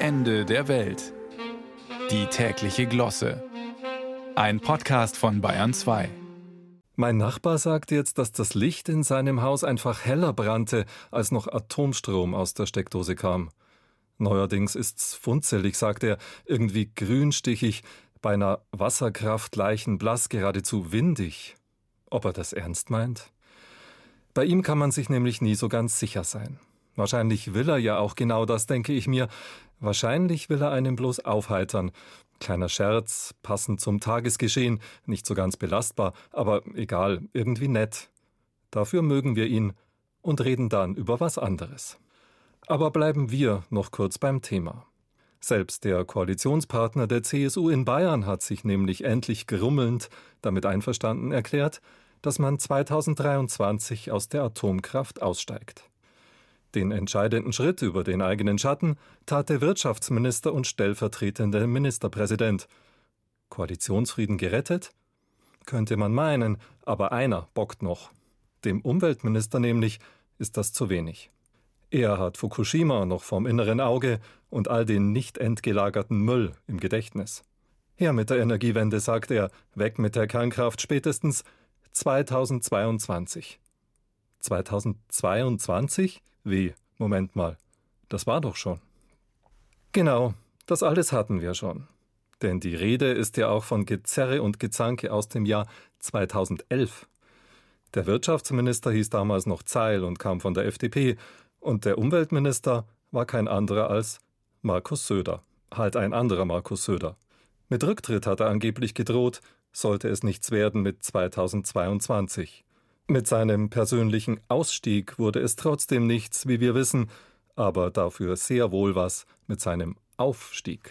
Ende der Welt. Die tägliche Glosse. Ein Podcast von Bayern 2. Mein Nachbar sagt jetzt, dass das Licht in seinem Haus einfach heller brannte, als noch Atomstrom aus der Steckdose kam. Neuerdings ist's funzelig, sagt er, irgendwie grünstichig, beinahe wasserkraftleichen blass, geradezu windig. Ob er das ernst meint? Bei ihm kann man sich nämlich nie so ganz sicher sein. Wahrscheinlich will er ja auch genau das, denke ich mir. Wahrscheinlich will er einen bloß aufheitern. Kleiner Scherz, passend zum Tagesgeschehen, nicht so ganz belastbar, aber egal, irgendwie nett. Dafür mögen wir ihn und reden dann über was anderes. Aber bleiben wir noch kurz beim Thema. Selbst der Koalitionspartner der CSU in Bayern hat sich nämlich endlich grummelnd damit einverstanden erklärt, dass man 2023 aus der Atomkraft aussteigt. Den entscheidenden Schritt über den eigenen Schatten tat der Wirtschaftsminister und stellvertretende Ministerpräsident. Koalitionsfrieden gerettet? Könnte man meinen, aber einer bockt noch. Dem Umweltminister nämlich ist das zu wenig. Er hat Fukushima noch vorm inneren Auge und all den nicht entgelagerten Müll im Gedächtnis. Her mit der Energiewende, sagt er, weg mit der Kernkraft spätestens 2022. 2022? Wie? Moment mal. Das war doch schon. Genau, das alles hatten wir schon. Denn die Rede ist ja auch von Gezerre und Gezanke aus dem Jahr 2011. Der Wirtschaftsminister hieß damals noch Zeil und kam von der FDP, und der Umweltminister war kein anderer als Markus Söder. Halt ein anderer Markus Söder. Mit Rücktritt hat er angeblich gedroht, sollte es nichts werden mit 2022. Mit seinem persönlichen Ausstieg wurde es trotzdem nichts, wie wir wissen, aber dafür sehr wohl was mit seinem Aufstieg.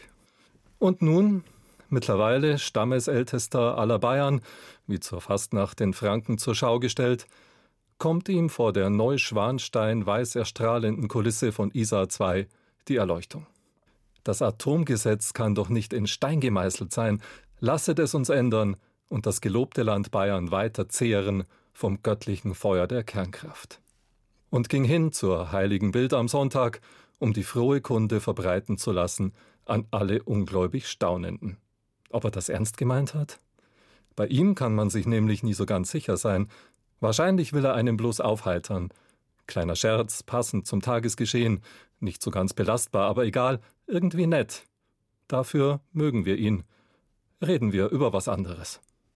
Und nun, mittlerweile Stammesältester aller Bayern, wie zur Fastnacht den Franken zur Schau gestellt, kommt ihm vor der Neuschwanstein weiß erstrahlenden Kulisse von Isar II die Erleuchtung. Das Atomgesetz kann doch nicht in Stein gemeißelt sein. Lasset es uns ändern und das gelobte Land Bayern weiter zehren vom göttlichen Feuer der Kernkraft. Und ging hin zur heiligen Bild am Sonntag, um die frohe Kunde verbreiten zu lassen an alle ungläubig Staunenden. Ob er das ernst gemeint hat? Bei ihm kann man sich nämlich nie so ganz sicher sein. Wahrscheinlich will er einen bloß aufheitern. Kleiner Scherz, passend zum Tagesgeschehen, nicht so ganz belastbar, aber egal, irgendwie nett. Dafür mögen wir ihn. Reden wir über was anderes.